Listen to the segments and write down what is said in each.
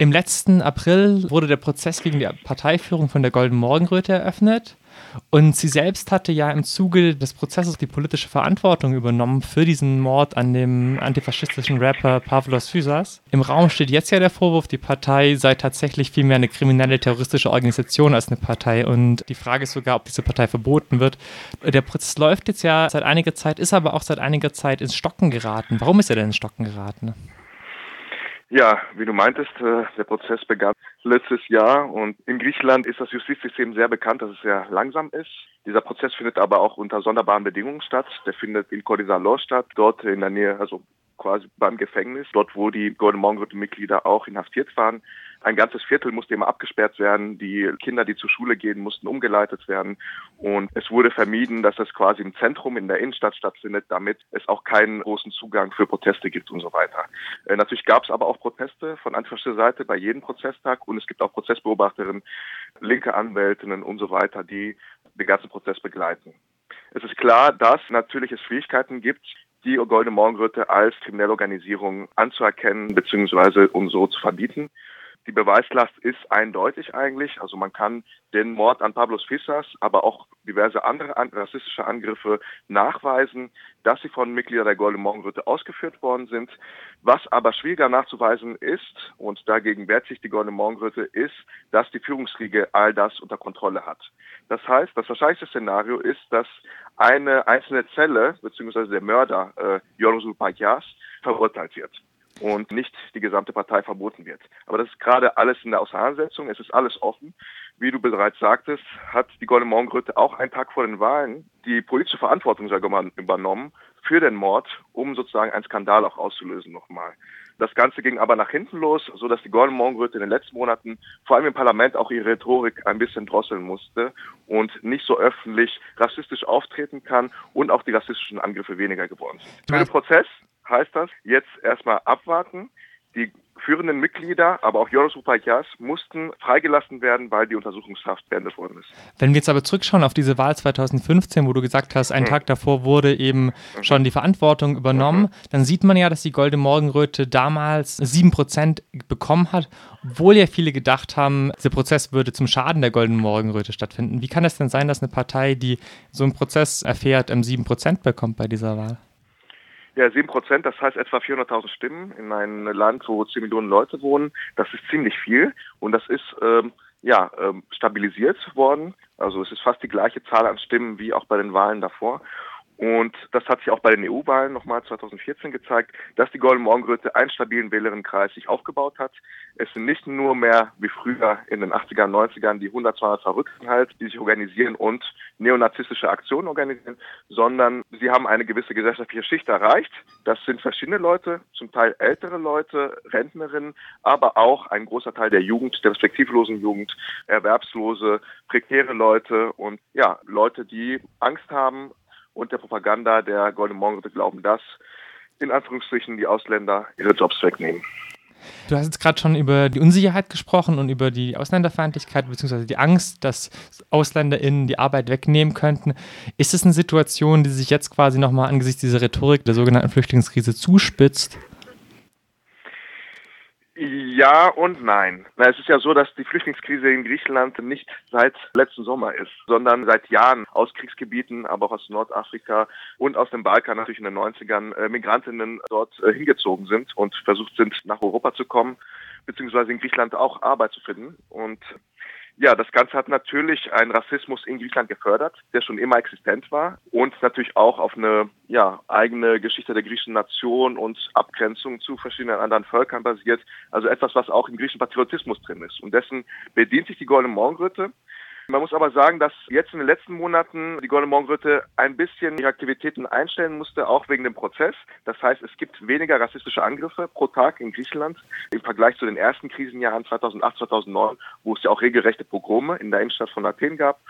Im letzten April wurde der Prozess gegen die Parteiführung von der Golden Morgenröte eröffnet. Und sie selbst hatte ja im Zuge des Prozesses die politische Verantwortung übernommen für diesen Mord an dem antifaschistischen Rapper Pavlos Physas. Im Raum steht jetzt ja der Vorwurf, die Partei sei tatsächlich vielmehr eine kriminelle terroristische Organisation als eine Partei. Und die Frage ist sogar, ob diese Partei verboten wird. Der Prozess läuft jetzt ja seit einiger Zeit, ist aber auch seit einiger Zeit ins Stocken geraten. Warum ist er denn ins Stocken geraten? Ja, wie du meintest, äh, der Prozess begann letztes Jahr und in Griechenland ist das Justizsystem sehr bekannt, dass es sehr langsam ist. Dieser Prozess findet aber auch unter sonderbaren Bedingungen statt. Der findet in Kodisalos statt, dort in der Nähe, also quasi beim Gefängnis, dort wo die Golden Morgenröte-Mitglieder auch inhaftiert waren. Ein ganzes Viertel musste immer abgesperrt werden. Die Kinder, die zur Schule gehen, mussten umgeleitet werden. Und es wurde vermieden, dass es quasi im Zentrum in der Innenstadt stattfindet, damit es auch keinen großen Zugang für Proteste gibt und so weiter. Äh, natürlich gab es aber auch Proteste von antifaschistischer Seite bei jedem Prozesstag und es gibt auch Prozessbeobachterinnen, linke Anwältinnen und so weiter, die den ganzen Prozess begleiten. Es ist klar, dass natürlich es Schwierigkeiten gibt, die Goldene Morgenröte als kriminelle Organisation anzuerkennen bzw. um so zu verbieten. Die Beweislast ist eindeutig eigentlich. Also man kann den Mord an Pablos Fissas, aber auch diverse andere rassistische Angriffe nachweisen, dass sie von Mitgliedern der Goldenen Morgenröte ausgeführt worden sind. Was aber schwieriger nachzuweisen ist, und dagegen wehrt sich die Goldene Morgenröte, ist, dass die Führungskriege all das unter Kontrolle hat. Das heißt, das wahrscheinlichste Szenario ist, dass eine einzelne Zelle, beziehungsweise der Mörder, äh, Yorusul Pakyas, verurteilt wird und nicht die gesamte Partei verboten wird. Aber das ist gerade alles in der Auseinandersetzung. Es ist alles offen. Wie du bereits sagtest, hat die Goldene Morgenröte auch einen Tag vor den Wahlen die politische Verantwortung übernommen für den Mord, um sozusagen einen Skandal auch auszulösen nochmal. Das Ganze ging aber nach hinten los, so dass die Goldene Morgenröte in den letzten Monaten vor allem im Parlament auch ihre Rhetorik ein bisschen drosseln musste und nicht so öffentlich rassistisch auftreten kann und auch die rassistischen Angriffe weniger geworden sind. Für den Prozess heißt das, jetzt erstmal abwarten. Die führenden Mitglieder, aber auch Joris Upayas, mussten freigelassen werden, weil die Untersuchungshaft beendet worden ist. Wenn wir jetzt aber zurückschauen auf diese Wahl 2015, wo du gesagt hast, einen mhm. Tag davor wurde eben mhm. schon die Verantwortung übernommen, mhm. dann sieht man ja, dass die Golde Morgenröte damals 7% bekommen hat, obwohl ja viele gedacht haben, dieser Prozess würde zum Schaden der Golden Morgenröte stattfinden. Wie kann es denn sein, dass eine Partei, die so einen Prozess erfährt, 7% bekommt bei dieser Wahl? Ja, sieben Prozent, das heißt etwa 400.000 Stimmen in einem Land, wo 10 Millionen Leute wohnen. Das ist ziemlich viel und das ist ähm, ja ähm, stabilisiert worden. Also es ist fast die gleiche Zahl an Stimmen wie auch bei den Wahlen davor. Und das hat sich auch bei den EU-Wahlen nochmal 2014 gezeigt, dass die Golden Morgenröte einen stabilen Wählerinnenkreis sich aufgebaut hat. Es sind nicht nur mehr wie früher in den 80ern, 90ern die 100, 200 Verrückten halt, die sich organisieren und neonazistische Aktionen organisieren, sondern sie haben eine gewisse gesellschaftliche Schicht erreicht. Das sind verschiedene Leute, zum Teil ältere Leute, Rentnerinnen, aber auch ein großer Teil der Jugend, der perspektivlosen Jugend, Erwerbslose, prekäre Leute und ja, Leute, die Angst haben, und der Propaganda der Goldenen Morgenröte glauben, dass in Anführungsstrichen die Ausländer ihre Jobs wegnehmen. Du hast jetzt gerade schon über die Unsicherheit gesprochen und über die Ausländerfeindlichkeit bzw. die Angst, dass AusländerInnen die Arbeit wegnehmen könnten. Ist es eine Situation, die sich jetzt quasi nochmal angesichts dieser Rhetorik der sogenannten Flüchtlingskrise zuspitzt? Ja und nein. Na, es ist ja so, dass die Flüchtlingskrise in Griechenland nicht seit letzten Sommer ist, sondern seit Jahren aus Kriegsgebieten, aber auch aus Nordafrika und aus dem Balkan natürlich in den 90ern äh, Migrantinnen dort äh, hingezogen sind und versucht sind, nach Europa zu kommen, beziehungsweise in Griechenland auch Arbeit zu finden. Und ja, das Ganze hat natürlich einen Rassismus in Griechenland gefördert, der schon immer existent war und natürlich auch auf eine ja, eigene Geschichte der griechischen Nation und Abgrenzung zu verschiedenen anderen Völkern basiert. Also etwas, was auch im griechischen Patriotismus drin ist. Und dessen bedient sich die Goldene Morgenröte. Man muss aber sagen, dass jetzt in den letzten Monaten die Goldene Morgenröte ein bisschen ihre Aktivitäten einstellen musste, auch wegen dem Prozess. Das heißt, es gibt weniger rassistische Angriffe pro Tag in Griechenland im Vergleich zu den ersten Krisenjahren 2008, 2009, wo es ja auch regelrechte Pogrome in der Innenstadt von Athen gab.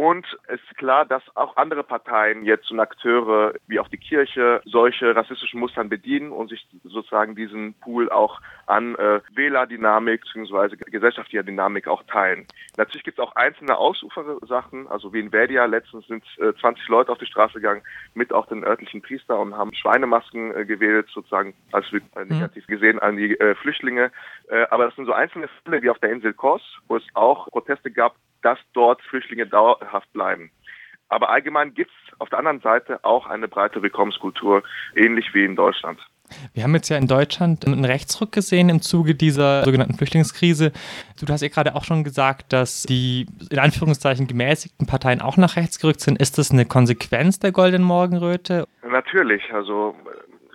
Und es ist klar, dass auch andere Parteien jetzt und Akteure wie auch die Kirche solche rassistischen Mustern bedienen und sich sozusagen diesen Pool auch an äh, Wählerdynamik bzw. gesellschaftlicher Dynamik auch teilen. Natürlich gibt es auch einzelne Ausufersachen, also wie in Verdia letztens sind äh, 20 Leute auf die Straße gegangen mit auch den örtlichen Priester und haben Schweinemasken äh, gewählt, sozusagen als äh, negativ gesehen an die äh, Flüchtlinge. Äh, aber das sind so einzelne Fälle wie auf der Insel Kos, wo es auch Proteste gab dass dort Flüchtlinge dauerhaft bleiben. Aber allgemein gibt es auf der anderen Seite auch eine breite Willkommenskultur, ähnlich wie in Deutschland. Wir haben jetzt ja in Deutschland einen Rechtsruck gesehen im Zuge dieser sogenannten Flüchtlingskrise. Du hast ja gerade auch schon gesagt, dass die in Anführungszeichen gemäßigten Parteien auch nach rechts gerückt sind. Ist das eine Konsequenz der Goldenen Morgenröte? Natürlich. Also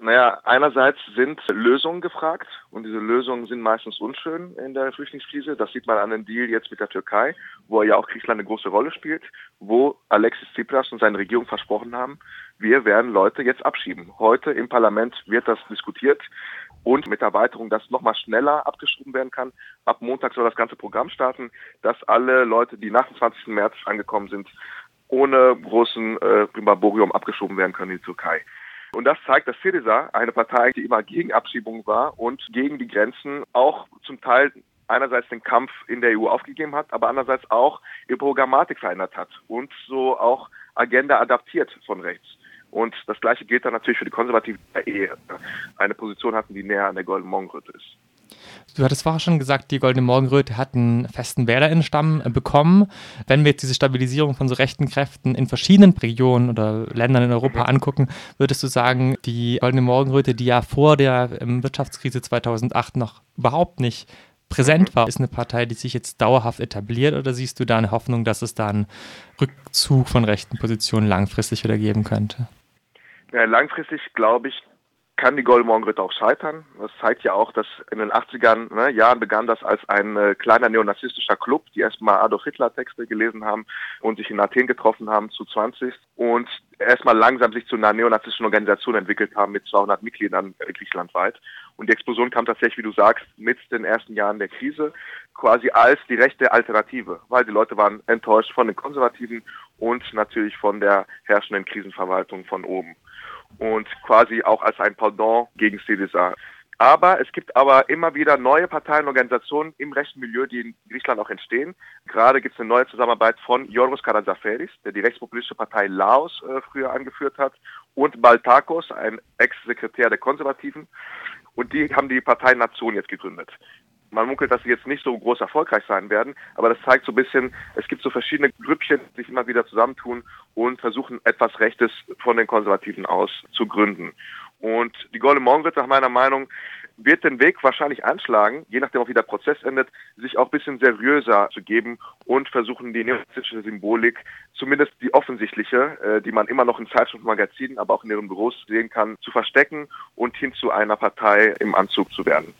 naja, einerseits sind Lösungen gefragt und diese Lösungen sind meistens unschön in der Flüchtlingskrise. Das sieht man an dem Deal jetzt mit der Türkei, wo ja auch Griechenland eine große Rolle spielt, wo Alexis Tsipras und seine Regierung versprochen haben, wir werden Leute jetzt abschieben. Heute im Parlament wird das diskutiert und mit der Erweiterung, dass nochmal schneller abgeschoben werden kann. Ab Montag soll das ganze Programm starten, dass alle Leute, die nach dem 20. März angekommen sind, ohne großen äh, Primaborium abgeschoben werden können in die Türkei. Und das zeigt, dass Syriza eine Partei, die immer gegen Abschiebung war und gegen die Grenzen auch zum Teil einerseits den Kampf in der EU aufgegeben hat, aber andererseits auch ihre Programmatik verändert hat und so auch Agenda adaptiert von rechts. Und das Gleiche gilt dann natürlich für die Konservativen, die eine Position hatten, die näher an der Golden Mongröte ist. Du hattest vorher schon gesagt, die Goldene Morgenröte hat einen festen Wählerinnenstamm äh, bekommen. Wenn wir jetzt diese Stabilisierung von so rechten Kräften in verschiedenen Regionen oder Ländern in Europa angucken, würdest du sagen, die Goldene Morgenröte, die ja vor der ähm, Wirtschaftskrise 2008 noch überhaupt nicht präsent war, ist eine Partei, die sich jetzt dauerhaft etabliert oder siehst du da eine Hoffnung, dass es da einen Rückzug von rechten Positionen langfristig wieder geben könnte? Ja, langfristig glaube ich, kann die Golden Morgenröte auch scheitern. Das zeigt ja auch, dass in den 80ern ne, Jahren begann das als ein äh, kleiner neonazistischer Club, die erstmal Adolf Hitler Texte gelesen haben und sich in Athen getroffen haben zu 20 und erstmal langsam sich zu einer neonazistischen Organisation entwickelt haben mit 200 Mitgliedern äh, griechenlandweit. Und die Explosion kam tatsächlich, wie du sagst, mit den ersten Jahren der Krise quasi als die rechte Alternative, weil die Leute waren enttäuscht von den Konservativen und natürlich von der herrschenden Krisenverwaltung von oben und quasi auch als ein Pendant gegen Syriza. Aber es gibt aber immer wieder neue Parteien und Organisationen im rechten Milieu, die in Griechenland auch entstehen. Gerade gibt es eine neue Zusammenarbeit von Yorgos Karazaferis, der die rechtspopulistische Partei Laos äh, früher angeführt hat, und Baltakos, ein Ex-Sekretär der Konservativen. Und die haben die Partei Nation jetzt gegründet. Man munkelt, dass sie jetzt nicht so groß erfolgreich sein werden, aber das zeigt so ein bisschen, es gibt so verschiedene Grüppchen, die sich immer wieder zusammentun und versuchen, etwas Rechtes von den Konservativen aus zu gründen. Und die Golden Morgenritter, nach meiner Meinung, wird den Weg wahrscheinlich anschlagen, je nachdem wie der Prozess endet, sich auch ein bisschen seriöser zu geben und versuchen, die neonazistische Symbolik, zumindest die offensichtliche, äh, die man immer noch in Zeitschriften, Magazinen, aber auch in ihren Büros sehen kann, zu verstecken und hin zu einer Partei im Anzug zu werden.